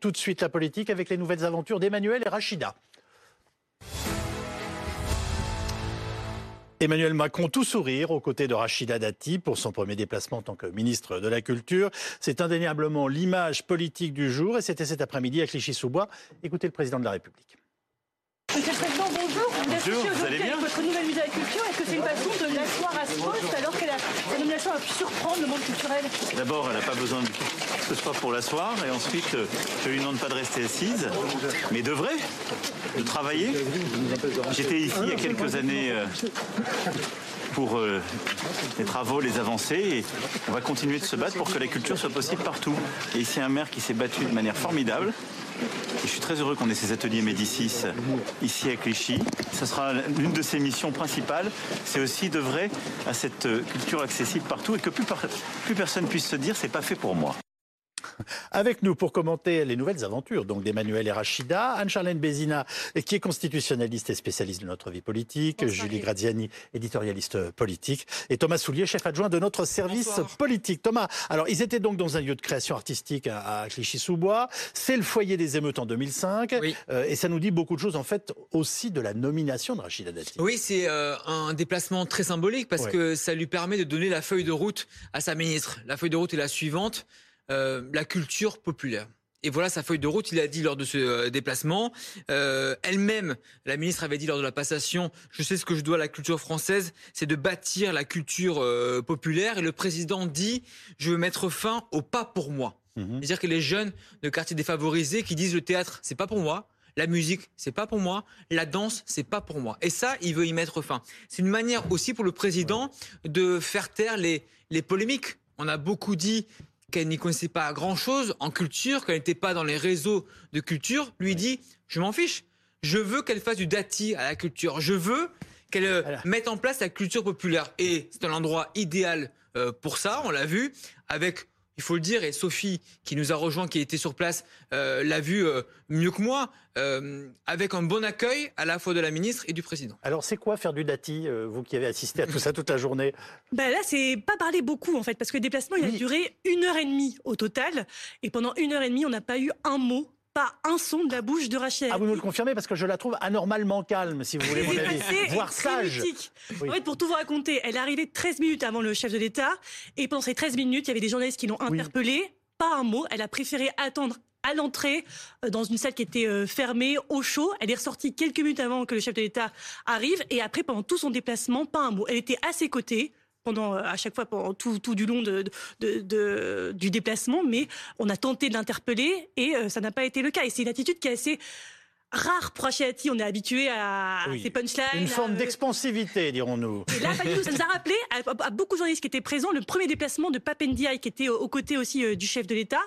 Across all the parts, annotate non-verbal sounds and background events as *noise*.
Tout de suite la politique avec les nouvelles aventures d'Emmanuel et Rachida. Emmanuel Macron tout sourire aux côtés de Rachida Dati pour son premier déplacement en tant que ministre de la Culture. C'est indéniablement l'image politique du jour et c'était cet après-midi à Clichy-sous-Bois. Écoutez le président de la République. Monsieur le Président, bonjour. Vous, bonjour, vous allez bien votre nouvelle ministre de la Culture. Est-ce que c'est une façon de l'asseoir à ce poste alors que la nomination a pu surprendre le monde culturel D'abord, elle n'a pas besoin de que ce soit pour l'asseoir. Et ensuite, je lui demande pas de rester assise, mais de vrai, de travailler. J'étais ici il y a quelques années euh, pour euh, les travaux, les avancées. Et on va continuer de se battre pour que la culture soit possible partout. Et ici, un maire qui s'est battu de manière formidable. Je suis très heureux qu'on ait ces ateliers Médicis ici à Clichy. Ce sera l'une de ses missions principales. C'est aussi de à cette culture accessible partout et que plus, plus personne puisse se dire c'est pas fait pour moi. *laughs* Avec nous pour commenter les nouvelles aventures donc d'Emmanuel et Rachida, Anne-Charlène Bézina, qui est constitutionnaliste et spécialiste de notre vie politique, Julie Graziani, éditorialiste politique, et Thomas Soulier, chef adjoint de notre service politique. Thomas, alors ils étaient donc dans un lieu de création artistique à, Clichy-sous-Bois. C'est le foyer des émeutes en 2005, euh, et ça nous dit beaucoup de choses en fait aussi de la nomination de Rachida Dati. Oui, c'est euh, un déplacement très symbolique parce que ça lui permet de donner la feuille de route à sa ministre. La feuille de route est la suivante. Euh, la culture populaire. Et voilà sa feuille de route, il a dit lors de ce euh, déplacement. Euh, elle-même, la ministre avait dit lors de la passation, je sais ce que je dois à la culture française, c'est de bâtir la culture populaire. Et le président dit, je veux mettre fin au pas pour moi. Mhm. C'est-à-dire que les jeunes de quartiers défavorisés qui disent le théâtre, c'est pas pour moi, la musique, c'est pas pour moi, la danse, c'est pas pour moi. Et ça, il veut y mettre fin. C'est une manière aussi pour le président de faire taire les, les polémiques. On a beaucoup dit qu'elle n'y connaissait pas grand-chose en culture, qu'elle n'était pas dans les réseaux de culture, lui dit Je m'en fiche. Je veux qu'elle fasse du dati à la culture. Je veux qu'elle euh, mette en place la culture populaire. Et c'est un endroit idéal euh, pour ça, on l'a vu, avec il faut le dire, et Sophie, qui nous a rejoint, qui était sur place, euh, l'a vu euh, mieux que moi, euh, avec un bon accueil à la fois de la ministre et du président. Alors, c'est quoi faire du dati, vous qui avez assisté à tout ça toute la journée *laughs* ben Là, c'est pas parler beaucoup, en fait, parce que le déplacement, il a duré une heure et demie au total. Et pendant une heure et demie, on n'a pas eu un mot pas un son de la bouche de Rachel. Ah, vous nous le confirmez parce que je la trouve anormalement calme, si vous voulez mon avis, voire sage. En fait, pour tout vous raconter, elle est arrivée 13 minutes avant le chef de l'État et pendant ces 13 minutes, il y avait des journalistes qui l'ont interpellée. Pas un mot. Elle a préféré attendre à l'entrée euh, dans une salle qui était euh, fermée au chaud. Elle est ressortie quelques minutes avant que le chef de l'État arrive et après pendant tout son déplacement, pas un mot. Elle était à ses côtés pendant euh, à chaque fois pendant tout, tout du long de, du déplacement, mais on a tenté de l'interpeller et euh, ça n'a pas été le cas. Et c'est une attitude qui est assez rare pour Achiati. On est habitué à ces punchlines. Une forme d'expansivité, dirons-nous. là, ça nous a rappelé à, beaucoup de journalistes qui étaient présents le premier déplacement de Papendiaï, qui était aux côtés aussi euh, du chef de l'État,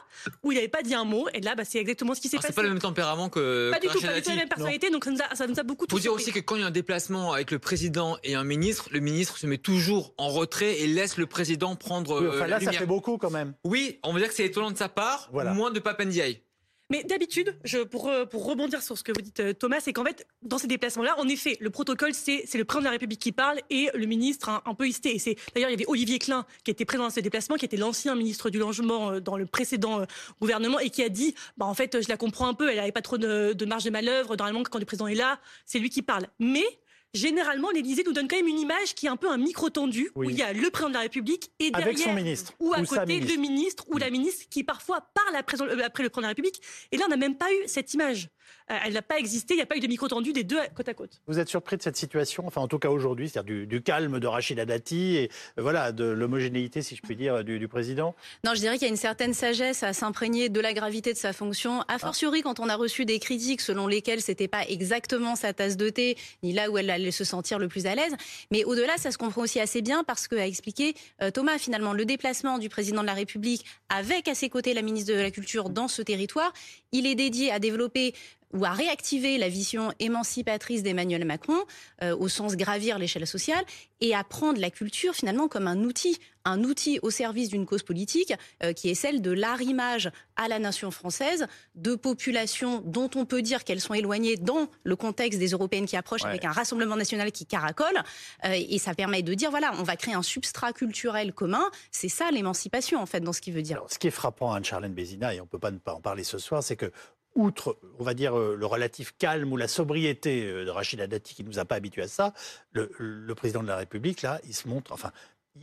où il n'avait pas dit un mot. Et là, bah, c'est exactement ce qui s'est passé. C'est pas le même tempérament que. Pas du tout, pas du tout la même personnalité. Donc ça nous a, ça nous a beaucoup. Faut dire aussi que quand il y a un déplacement avec le président et un ministre, le ministre se met toujours en retrait et laisse le président prendre. Oui, enfin, euh, là, ça fait beaucoup quand même. Oui, on va dire que c'est étonnant de sa part, moins de Papendiaï. Mais d'habitude, pour, euh, pour rebondir sur ce que vous dites, euh, Thomas, c'est qu'en fait, dans ces déplacements-là, en effet, le protocole, c'est le président de la République qui parle et le ministre un, peu histé. Et c'est d'ailleurs, il y avait Olivier Klein qui était présent dans ces déplacements, qui était l'ancien ministre du Logement euh, dans le précédent gouvernement et qui a dit, bah, en fait, je la comprends un peu, elle n'avait pas trop de, de marge de manœuvre. Normalement, quand le président est là, c'est lui qui parle. Mais généralement, l'Élysée nous donne quand même une image qui est un peu un micro tendu, où il y a le président de la République et derrière, ministre, ou à côté, le ministre ou la ministre qui parfois parle après, euh, après le président de la République. Et là, on n'a même pas eu cette image. Euh, elle n'a pas existé, il n'y a pas eu de micro tendu des deux côte à côte. Vous êtes surpris de cette situation, enfin en tout cas aujourd'hui, c'est-à-dire du, calme de Rachida Dati et euh, voilà de l'homogénéité, si je puis dire, du, président Non, je dirais qu'il y a une certaine sagesse à s'imprégner de la gravité de sa fonction, a fortiori quand on a reçu des critiques selon lesquelles c'était pas exactement sa tasse de thé, ni là où elle se sentir le plus à l'aise. Mais au-delà, ça se comprend aussi assez bien parce que, a expliqué euh, Thomas, finalement, le déplacement du président de la République avec à ses côtés la ministre de la Culture dans ce territoire, il est dédié à développer ou à réactiver la vision émancipatrice d'Emmanuel Macron euh, au sens gravir l'échelle sociale et à prendre la culture finalement comme un outil, un outil au service d'une cause politique euh, qui est celle de l'arrimage à la nation française de populations dont on peut dire qu'elles sont éloignées dans le contexte des européennes qui approchent avec un rassemblement national qui caracole euh, et ça permet de dire voilà on va créer un substrat culturel commun c'est ça l'émancipation en fait dans ce qu'il veut dire. ce qui est frappant à Charlène Bézina et on peut pas ne pas en parler ce soir c'est que outre, on va dire, euh, le relatif calme ou la sobriété euh, de Rachida Dati, qui ne nous a pas habitués à ça, le, président de la République, là, il se montre, enfin,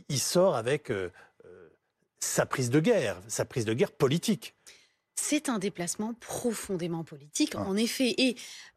il sort avec euh, sa prise de guerre, sa prise de guerre politique. C'est un déplacement profondément politique, ah. en effet, et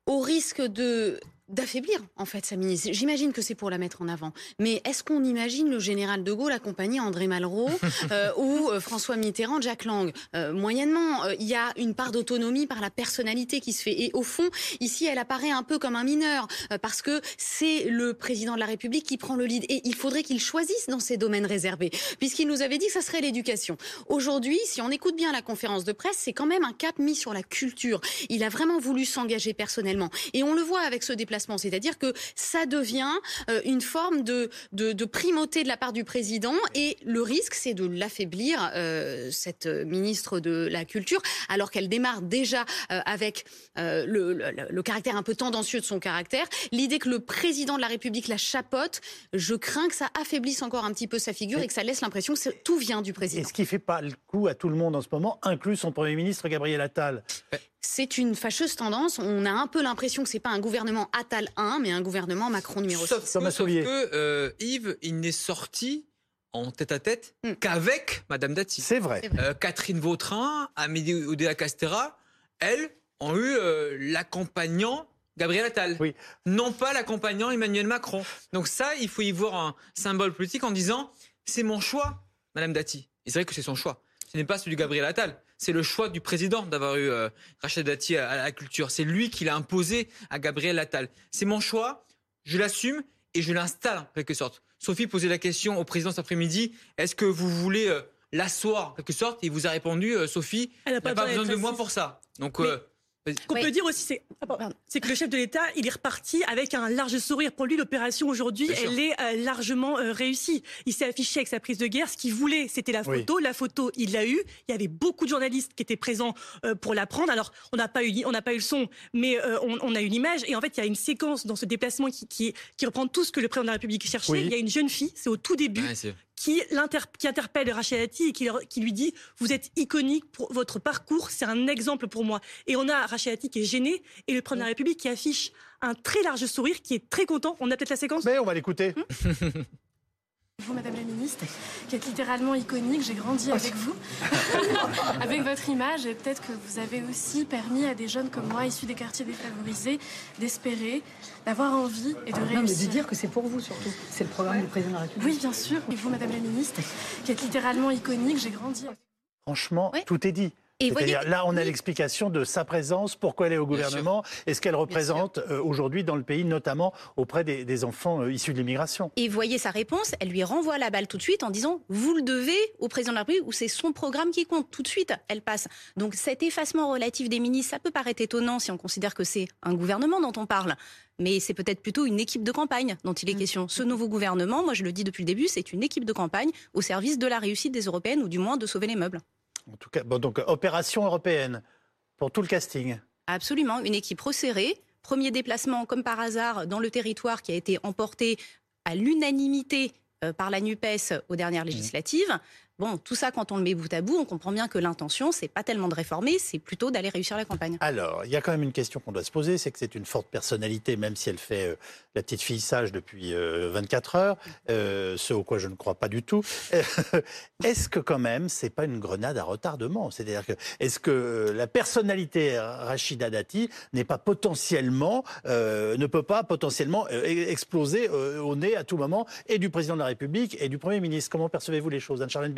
au risque de d'affaiblir en fait sa ministre. J'imagine que c'est pour la mettre en avant. Mais est-ce qu'on imagine le général de Gaulle accompagner André Malraux *laughs* euh, ou euh, François Mitterrand, Jack Lang? Euh, Moyennement, il y a une part d'autonomie par la personnalité qui se fait. Et au fond, ici, elle apparaît un peu comme un mineur parce que c'est le président de la République qui prend le lead. Et il faudrait qu'il choisisse dans ces domaines réservés, puisqu'il nous avait dit que ça serait l'éducation. Aujourd'hui, si on écoute bien la conférence de presse, c'est quand même un cap mis sur la culture. Il a vraiment voulu s'engager personnellement. Et on le voit avec ce déplacement c'est-à-dire que ça devient euh, une forme de, de, primauté de la part du président et le risque, c'est de l'affaiblir, euh, cette ministre de la Culture, alors qu'elle démarre déjà euh, avec le, caractère un peu tendancieux de son caractère. L'idée que le président de la République la chapote, je crains que ça affaiblisse encore un petit peu sa figure et, que ça laisse l'impression que tout vient du président. Et ce qui fait pas le coup à tout le monde en ce moment, inclus son Premier ministre Gabriel Attal c'est une fâcheuse tendance. On a un peu l'impression que c'est pas un gouvernement Attal 1, mais un gouvernement Macron numéro 6. Sauf, que, euh, Yves, il n'est sorti en tête à tête hmm. qu'avec Madame Dati. C'est vrai. Euh, Catherine Vautrin, Amélie Oudéa Castera, elles ont eu euh, l'accompagnant Gabriel Attal. Oui. Non pas l'accompagnant Emmanuel Macron. Donc ça, il faut y voir un symbole politique en disant c'est mon choix, Madame Dati. Et c'est vrai que c'est son choix. Ce n'est pas celui de Gabriel Attal c'est le choix du président d'avoir eu euh, Rachid Dati à, la culture. C'est lui qui l'a imposé à Gabriel Attal. C'est mon choix, je l'assume et je l'installe en quelque sorte. Sophie posait la question au président cet après-midi est-ce que vous voulez euh, l'asseoir en quelque sorte? Il vous a répondu euh, Sophie, elle n'a pas, besoin de moi pour ça. Donc. Ce qu'on peut dire aussi, ah, c'est que le chef de l'État, il est reparti avec un large sourire. Pour lui, l'opération aujourd'hui, elle est euh, largement euh, réussie. Il s'est affiché avec sa prise de guerre. Ce qu'il voulait, c'était la photo. La photo, il l'a eu. Il y avait beaucoup de journalistes qui étaient présents euh, pour la prendre. Alors, on n'a pas eu, on n'a pas eu le son, mais on, a eu l'image. Et en fait, il y a une séquence dans ce déplacement qui, qui, reprend tout ce que le président de la République cherchait. Il y a une jeune fille, c'est au tout début, qui, qui interpelle Rachel Dati et qui, qui, lui dit Vous êtes iconique pour votre parcours, c'est un exemple pour moi. Et on a Rachel Dati qui est gêné et le président de la République qui affiche un très large sourire, qui est très content. On a peut-être la séquence? Mais on va l'écouter. Hmm? *laughs* Vous, Madame la Ministre, qui êtes littéralement iconique, j'ai grandi avec vous, *laughs* avec votre image, et peut-être que vous avez aussi permis à des jeunes comme moi, issus des quartiers défavorisés, d'espérer, d'avoir envie et de réussir. Non, mais de dire que c'est pour vous surtout. C'est le programme du président de la République. Oui, bien sûr. Et vous, Madame la Ministre, qui êtes littéralement iconique, j'ai grandi. Franchement, tout est dit. C'est-à-dire, là, on a l'explication de sa présence, pourquoi elle est au gouvernement, et ce qu'elle représente euh, aujourd'hui dans le pays, notamment auprès des, enfants euh, issus de l'immigration. Et voyez sa réponse, elle lui renvoie la balle tout de suite en disant Vous le devez au président de la République, ou c'est son programme qui compte. Tout de suite, elle passe. Donc cet effacement relatif des ministres, ça peut paraître étonnant si on considère que c'est un gouvernement dont on parle. Mais c'est peut-être plutôt une équipe de campagne dont il est mmh. question. Ce nouveau gouvernement, moi je le dis depuis le début, c'est une équipe de campagne au service de la réussite des Européennes, ou du moins de sauver les meubles. En tout cas, bon, donc opération européenne pour tout le casting. Absolument, une équipe resserrée. Premier déplacement, comme par hasard, dans le territoire qui a été emporté à l'unanimité euh, par la NUPES aux dernières mmh. législatives. Bon, tout ça, quand on le met bout à bout, on comprend bien que l'intention, c'est pas tellement de réformer, c'est plutôt d'aller réussir la campagne. Alors, il y a quand même une question qu'on doit se poser, c'est que c'est une forte personnalité, même si elle fait euh, la petite fille sage depuis 24 euh, heures, euh, ce au quoi je ne crois pas du tout. *laughs* est-ce que quand même, c'est pas une grenade à retardement? C'est-à-dire que, est-ce que la personnalité Rachida Dati n'est pas potentiellement, ne peut pas potentiellement e-, exploser au nez à tout moment, et du président de la République et du Premier ministre? Comment percevez-vous les choses, Anne-Charlène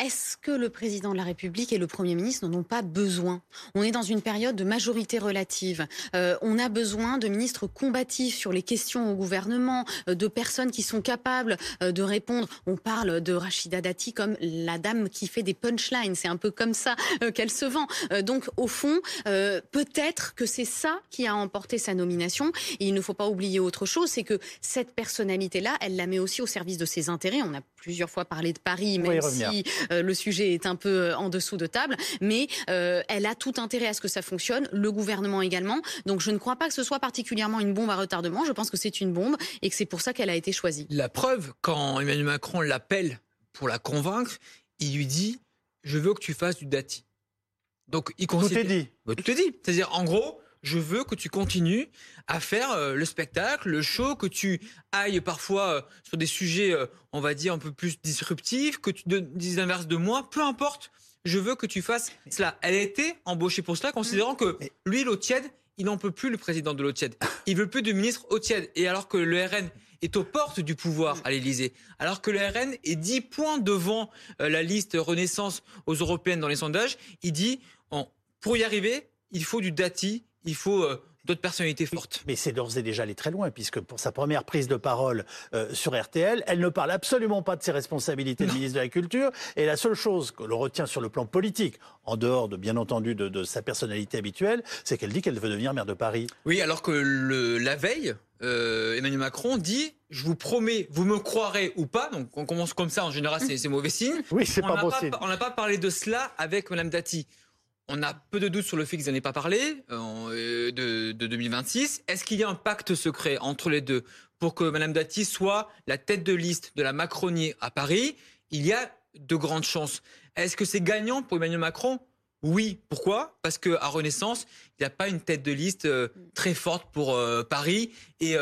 Est-ce que le président de la République et le Premier ministre n'en ont pas besoin? On est dans une période de majorité relative. Euh, on a besoin de ministres combatifs sur les questions au gouvernement, euh, de personnes qui sont capables euh, de répondre. On parle de Rachida Dati comme la dame qui fait des punchlines. C'est un peu comme ça qu'elle se vend. donc, au fond, peut-être que c'est ça qui a emporté sa nomination. Et il ne faut pas oublier autre chose, c'est que cette personnalité-là, elle la met aussi au service de ses intérêts. On a plusieurs fois parlé de Paris, même si euh, le sujet est un peu euh, en dessous de table, mais euh, elle a tout intérêt à ce que ça fonctionne, le gouvernement également. Donc je ne crois pas que ce soit particulièrement une bombe à retardement, je pense que c'est une bombe et que c'est pour ça qu'elle a été choisie. La preuve, quand Emmanuel Macron l'appelle pour la convaincre, il lui dit Je veux que tu fasses du dati. Donc il considère... Tout est dit. Bah, tout est dit. C'est-à-dire, en gros, je veux que tu continues à faire euh, le spectacle, le show, que tu ailles parfois euh, sur des sujets, euh, on va dire, un peu plus disruptifs, que tu dises l'inverse de moi, peu importe. Je veux que tu fasses cela. Elle a été embauchée pour cela, considérant que lui, l'eau il n'en peut plus, le président de l'eau Il veut plus de ministre eau Et alors que le RN est aux portes du pouvoir à l'Élysée, alors que le RN est 10 points devant la liste Renaissance aux européennes dans les sondages, il dit, pour y arriver, il faut du Dati, il faut euh, d'autres personnalités fortes. Mais c'est d'ores et déjà aller très loin, puisque pour sa première prise de parole euh, sur RTL, elle ne parle absolument pas de ses responsabilités de ministre de la Culture. Et la seule chose que l'on retient sur le plan politique, en dehors de bien entendu de, sa personnalité habituelle, c'est qu'elle dit qu'elle veut devenir maire de Paris. Oui, alors que le, la veille, euh, Emmanuel Macron dit je vous promets, vous me croirez ou pas. Donc on commence comme ça, en général, c'est mauvais signe. Oui, c'est pas bon signe. On n'a pas parlé de cela avec Madame Dati on a peu de doutes sur le fait qu'ils n'en aient pas parlé euh, de, 2026. Est-ce qu'il y a un pacte secret entre les deux pour que Mme Dati soit la tête de liste de la Macronie à Paris? Il y a de grandes chances. Est-ce que c'est gagnant pour Emmanuel Macron? Oui, pourquoi? Parce qu'à Renaissance, il n'y a pas une tête de liste euh, très forte pour euh, Paris. Et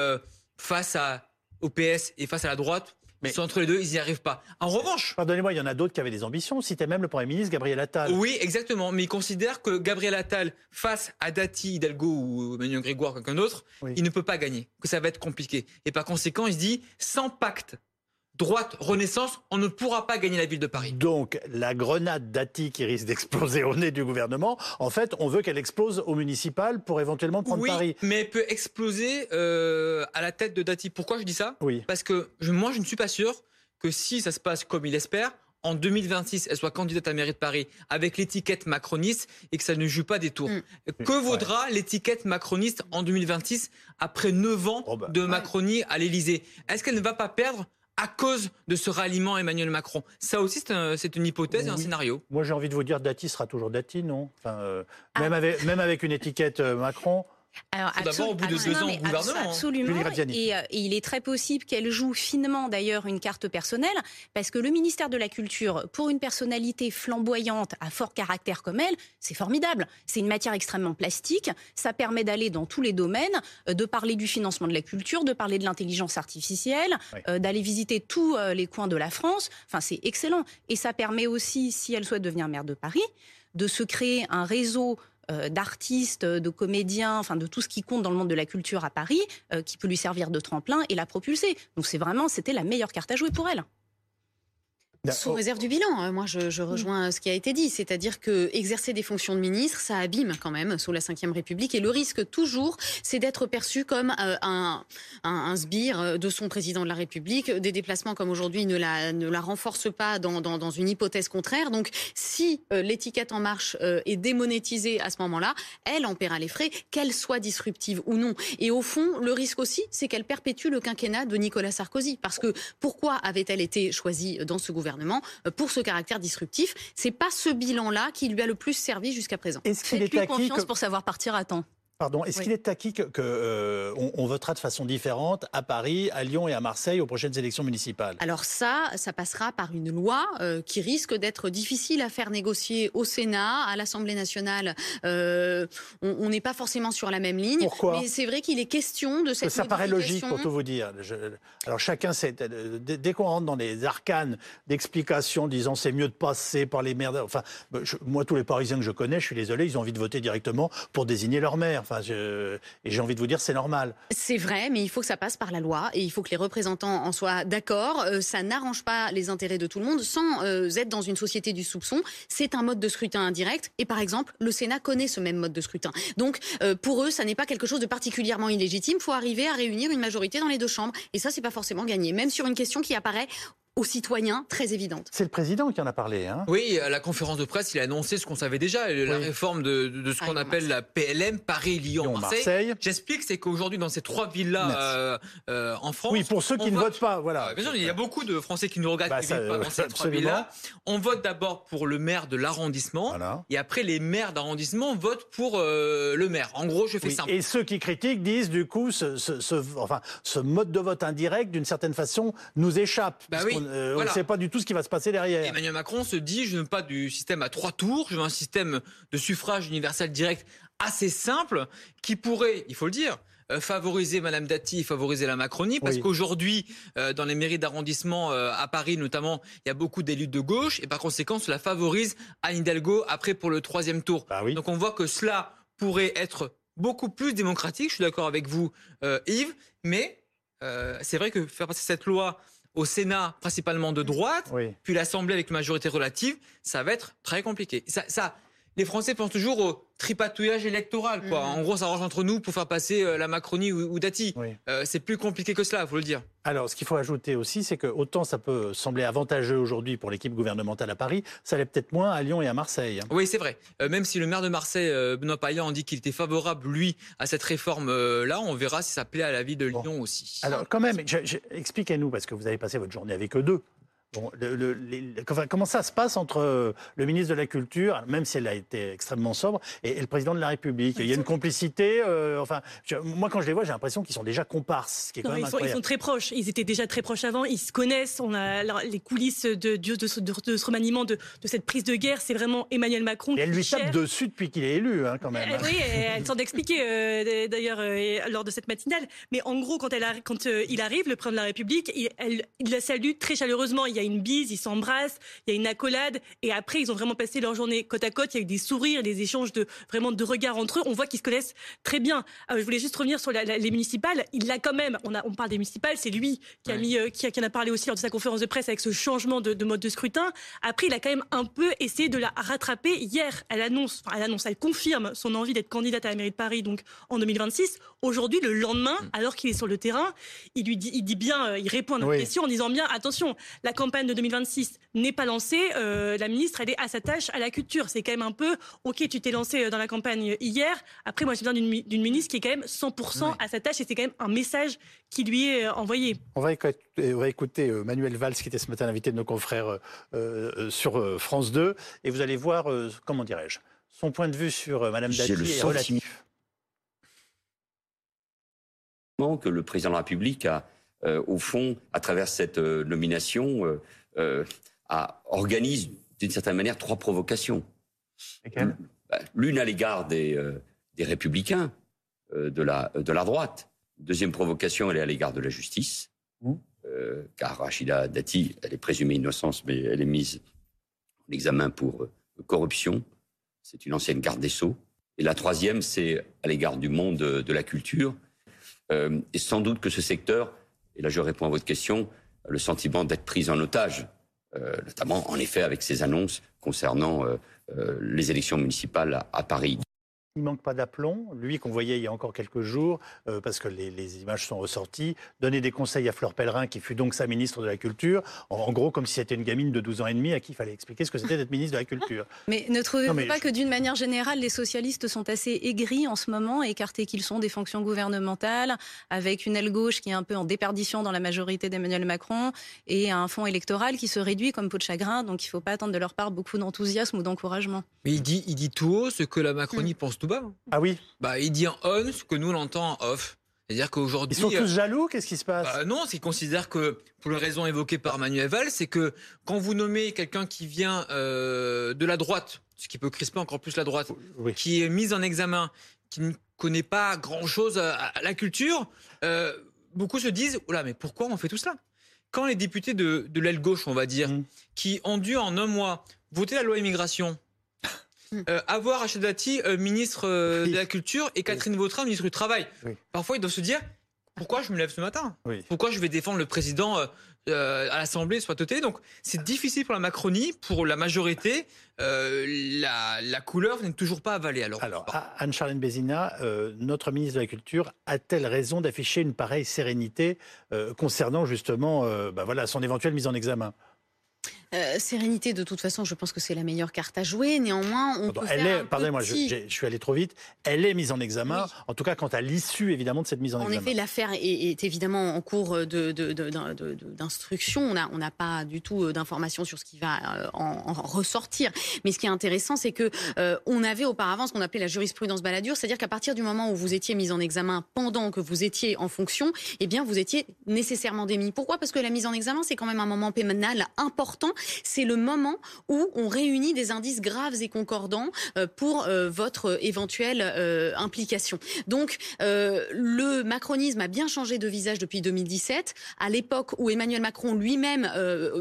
face à, au PS et face à la droite, mais entre les deux, ils n'y arrivent pas. En revanche. Pardonnez-moi, il y en a d'autres qui avaient des ambitions. C'était même le Premier ministre Gabriel Attal. Oui, exactement. Mais il considère que Gabriel Attal, face à Dati, Hidalgo ou Emmanuel Grégoire, quelqu'un d'autre, il ne peut pas gagner. Que ça va être compliqué. Et par conséquent, il se dit sans pacte droite Renaissance, on ne pourra pas gagner la ville de Paris. Donc la grenade Dati qui risque d'exploser au nez du gouvernement, en fait, on veut qu'elle explose au municipal pour éventuellement prendre Paris. Mais elle peut exploser euh, à la tête de Dati. Pourquoi je dis ça? Oui. Parce que moi, je ne suis pas sûr que si ça se passe comme il espère, en 2026, elle soit candidate à mairie de Paris avec l'étiquette macroniste et que ça ne joue pas des tours. Mm. Que vaudra l'étiquette macroniste en 2026 après 9 ans bah. de Macronie à l'Élysée? Est-ce qu'elle ne va pas perdre à cause de ce ralliement Emmanuel Macron. Ça aussi, c'est une hypothèse et un scénario. Moi, j'ai envie de vous dire, Dati sera toujours Dati, non? Enfin, euh, ah. même, avec, même avec une étiquette euh, Macron. Alors, d'abord, au bout de deux ans au gouvernement. Hein. Absolument. Et, euh, et, il est très possible qu'elle joue finement, d'ailleurs, une carte personnelle, parce que le ministère de la Culture, pour une personnalité flamboyante, à fort caractère comme elle, c'est formidable. C'est une matière extrêmement plastique. Ça permet d'aller dans tous les domaines, euh, de parler du financement de la culture, de parler de l'intelligence artificielle, euh, d'aller visiter tous les coins de la France. Enfin, c'est excellent. Et ça permet aussi, si elle souhaite devenir maire de Paris, de se créer un réseau d'artistes, de comédiens, enfin de tout ce qui compte dans le monde de la culture à Paris, euh, qui peut lui servir de tremplin et la propulser. Donc c'est vraiment, c'était la meilleure carte à jouer pour elle. Sous réserve du bilan, hein. moi je, mm. rejoins ce qui a été dit, c'est-à-dire que exercer des fonctions de ministre, ça abîme quand même sous la Ve République, et le risque toujours, c'est d'être perçu comme euh, un, un, sbire euh, de son président de la République. Des déplacements comme aujourd'hui ne la, ne la renforcent pas dans, dans, une hypothèse contraire. Donc si euh, l'étiquette En Marche est démonétisée à ce moment-là, elle en paiera les frais, qu'elle soit disruptive ou non. Et au fond, le risque aussi, c'est qu'elle perpétue le quinquennat de Nicolas Sarkozy. Parce que pourquoi avait-elle été choisie dans ce gouvernement? Euh, pour ce caractère disruptif. C'est pas ce bilan-là qui lui a le plus servi jusqu'à présent. Est-ce qu'il est confiance pour savoir partir à temps Pardon, est-ce qu'il est acquis qu'on que, euh, on, votera de façon différente à Paris, à Lyon et à Marseille aux prochaines élections municipales? Alors ça, ça passera par une loi euh, qui risque d'être difficile à faire négocier au Sénat, à l'Assemblée nationale. Euh, on n'est pas forcément sur la même ligne. Pourquoi? Mais c'est vrai qu'il est question de cette. Ça paraît logique pour tout vous dire. alors chacun sait. Dès qu'on rentre dans les arcanes d'explications, disant c'est mieux de passer par les maires. Enfin, moi tous les Parisiens que je connais, je suis désolé, ils ont envie de voter directement pour désigner leur maire. Et j'ai envie de vous dire, c'est normal. C'est vrai, mais il faut que ça passe par la loi et il faut que les représentants en soient d'accord. Euh, ça n'arrange pas les intérêts de tout le monde sans euh, être dans une société du soupçon. C'est un mode de scrutin indirect et par exemple, le Sénat connaît ce même mode de scrutin. Donc, euh, pour eux, ça n'est pas quelque chose de particulièrement illégitime. Il faut arriver à réunir une majorité dans les deux chambres et ça, c'est pas forcément gagné, même sur une question qui apparaît aux citoyens très évidente. C'est le président qui en a parlé. Hein oui, à la conférence de presse, il a annoncé ce qu'on savait déjà, la réforme de, de, ce qu'on appelle la PLM, Paris, Lyon, Marseille. J'explique, c'est qu'aujourd'hui, dans ces trois villes-là euh, euh, en France... Oui, pour ceux qui ne votent pas, voilà. bien sûr, il y a beaucoup de Français qui nous regardent bah, qui pas dans ces trois villes-là. On vote d'abord pour le maire de l'arrondissement, et après, les maires d'arrondissement votent pour euh, le maire. En gros, je fais simple. Et ceux qui critiquent disent, du coup, ce, ce, enfin, ce mode de vote indirect, d'une certaine façon, nous échappe. Bah oui. Euh, on ne sait pas du tout ce qui va se passer derrière. Emmanuel Macron se dit je ne veux pas du système à trois tours, je veux un système de suffrage universel direct assez simple qui pourrait, il faut le dire, euh, favoriser Madame Dati et favoriser la Macronie parce qu'aujourd'hui euh, dans les mairies d'arrondissement à Paris notamment il y a beaucoup d'élus de gauche et par conséquent cela favorise Anne Hidalgo après pour le troisième tour. Bah Donc on voit que cela pourrait être beaucoup plus démocratique. Je suis d'accord avec vous Yves, mais c'est vrai que faire passer cette loi au Sénat, principalement de droite, puis l'Assemblée avec une majorité relative, ça va être très compliqué. Ça, ça, les Français pensent toujours au tripatouillage électoral. Quoi. Mm. En gros, ça arrange entre nous pour faire passer euh, la Macronie ou, Dati. Euh, c'est plus compliqué que cela, il faut le dire. Alors, ce qu'il faut ajouter aussi, c'est que autant ça peut sembler avantageux aujourd'hui pour l'équipe gouvernementale à Paris, ça l'est peut-être moins à Lyon et à Marseille. Oui, c'est vrai. Euh, même si le maire de Marseille, Benoît Payan, dit qu'il était favorable, lui, à cette réforme-là, on verra si ça plaît à la vie de Lyon aussi. Alors, quand même, expliquez-nous, parce que vous avez passé votre journée avec eux deux. Bon, comment ça se passe entre euh, le ministre de la Culture, même si elle a été extrêmement sobre, et, le président de la République? Il y a une complicité. Euh, enfin, moi, quand je les vois, j'ai l'impression qu'ils sont déjà comparses, qui est quand même ils, sont, ils, sont, très proches. Ils étaient déjà très proches avant. Ils se connaissent. On a les coulisses de, de, de, de ce remaniement, de, cette prise de guerre. C'est vraiment Emmanuel Macron. Et elle lui tape dessus depuis qu'il est élu, hein, quand même. Euh, oui, elle s'en expliqué d'ailleurs lors de cette matinale. Mais en gros, quand, elle quand il arrive, le président de la République, il, elle, il la salue très chaleureusement il y a une bise, ils s'embrassent, il y a une accolade, et après ils ont vraiment passé leur journée côte à côte. Il y a eu des sourires, des échanges de vraiment de regards entre eux. On voit qu'ils se connaissent très bien. Euh, je voulais juste revenir sur les municipales. Il l'a quand même. On, a, on parle des municipales, c'est lui qui a mis, euh, qui, qui, en a parlé aussi lors de sa conférence de presse avec ce changement de, mode de scrutin. Après, il a quand même un peu essayé de la rattraper. Hier, elle annonce, enfin, elle annonce, elle confirme son envie d'être candidate à la mairie de Paris, donc en 2026. Aujourd'hui, le lendemain, mm. alors qu'il est sur le terrain, il lui dit, il dit bien, euh, il répond à nos questions en disant bien, attention, la campagne de 2026 n'est pas lancée, euh, la ministre, elle est à sa tâche à la culture. C'est quand même un peu, ok, tu t'es lancé euh, dans la campagne hier, après moi j'ai besoin d'une ministre qui est quand même 100% à sa tâche et c'est quand même un message qui lui est euh, envoyé. On va écouter, Manuel Valls qui était ce matin l'invité de nos confrères sur France 2 et vous allez voir, comment dirais-je, son point de vue sur Madame Dati est relatif. que le président de la République a euh, au fond, à travers cette euh, nomination, euh, organise d'une certaine manière trois provocations. Bah, l'une à l'égard des, des républicains de, la, de la droite. Deuxième provocation, elle est à l'égard de la justice. Mmh. car Rachida Dati, elle est présumée innocente, mais elle est mise en examen pour corruption. C'est une ancienne garde des Sceaux. Et la troisième, c'est à l'égard du monde de la culture. et sans doute que ce secteur et là je réponds à votre question, le sentiment d'être pris en otage, euh, notamment en effet avec ces annonces concernant euh, euh, les élections municipales à Paris. Il manque pas d'aplomb. Lui qu'on voyait il y a encore quelques jours, euh, parce que les, images sont ressorties, donner des conseils à Fleur Pellerin, qui fut donc sa ministre de la Culture, en, gros comme si c'était une gamine de 12 ans et demi à qui il fallait expliquer ce que c'était d'être ministre de la Culture. *laughs* Mais ne trouvez-vous pas que d'une manière générale, les socialistes sont assez aigris en ce moment, écartés qu'ils sont des fonctions gouvernementales, avec une aile gauche qui est un peu en déperdition dans la majorité d'Emmanuel Macron, et un fonds électoral qui se réduit comme peau de chagrin, donc il ne faut pas attendre de leur part beaucoup d'enthousiasme ou d'encouragement. Mais il dit, il dit tout haut ce que la Macronie mm. pense tout ah oui Bah, il dit en on ce que nous l'entend en off. C'est-à-dire qu'aujourd'hui. Ils sont tous euh, jaloux Qu'est-ce qui se passe bah Non, c'est qu'ils considèrent que, pour les raisons évoquées par Manuel Valls, c'est que quand vous nommez quelqu'un qui vient euh, de la droite, ce qui peut crisper encore plus la droite, qui est mis en examen, qui ne connaît pas grand-chose à, la culture, euh, beaucoup se disent là, mais pourquoi on fait tout cela? Quand les députés de, l'aile gauche, on va dire, mmh. qui ont dû en un mois voter la loi immigration, euh, avoir Rachida Dati, euh, ministre euh, de la Culture, et Catherine Vautrin, ministre du Travail. Parfois, ils doivent se dire pourquoi je me lève ce matin? Pourquoi je vais défendre le président à l'Assemblée soit télé Donc, c'est difficile pour la Macronie, pour la majorité. La, la, couleur n'est toujours pas avalée. Alors, alors Anne-Charlène Bézina, notre ministre de la Culture a-t-elle raison d'afficher une pareille sérénité concernant justement bah voilà, son éventuelle mise en examen? Euh, sérénité, de toute façon, je pense que c'est la meilleure carte à jouer. Néanmoins, on peut elle est, pardonnez-moi, je, suis allé trop vite. Elle est mise en examen, en tout cas quant à l'issue évidemment de cette mise en, examen. En effet, l'affaire est, évidemment en cours d'instruction. on n'a on pas du tout euh, d'informations sur ce qui va euh, en, ressortir. Mais ce qui est intéressant, c'est que on avait auparavant ce qu'on appelait la jurisprudence baladure, c'est-à-dire qu'à partir du moment où vous étiez mise en examen pendant que vous étiez en fonction, eh bien, vous étiez nécessairement démis. Pourquoi? Parce que la mise en examen, c'est quand même un moment pénal important c'est le moment où on réunit des indices graves et concordants euh, pour euh, votre éventuelle euh, implication. Donc, le macronisme a bien changé de visage depuis 2017, à l'époque où Emmanuel Macron lui-même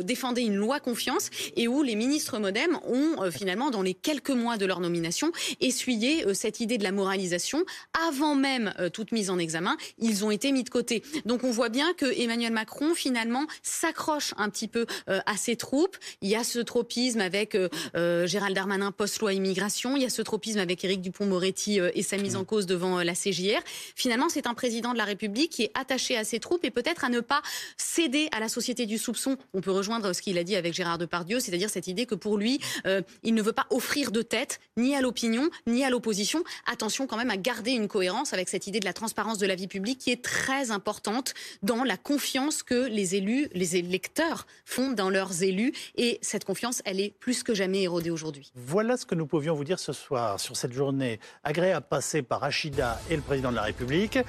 défendait une loi confiance et où les ministres modem ont finalement, dans les quelques mois de leur nomination, essuyé cette idée de la moralisation. Avant même toute mise en examen, ils ont été mis de côté. Donc, on voit bien que Emmanuel Macron, finalement, s'accroche un petit peu à ses il y a ce tropisme avec euh, euh, Gérald Darmanin post-loi immigration. Il y a ce tropisme avec Éric Dupont-Moretti euh, et sa mise en cause devant la CJR. Finalement, c'est un président de la République qui est attaché à ses troupes et peut-être à ne pas céder à la société du soupçon. On peut rejoindre ce qu'il a dit avec Gérard Depardieu, c'est-à-dire cette idée que pour lui, il ne veut pas offrir de tête ni à l'opinion ni à l'opposition. Attention quand même à garder une cohérence avec cette idée de la transparence de la vie publique qui est très importante dans la confiance que les élus, les électeurs font dans leurs élus et cette confiance, elle est plus que jamais érodée aujourd'hui. Voilà ce que nous pouvions vous dire ce soir sur cette journée agréable passée par Rachida et le président de la République.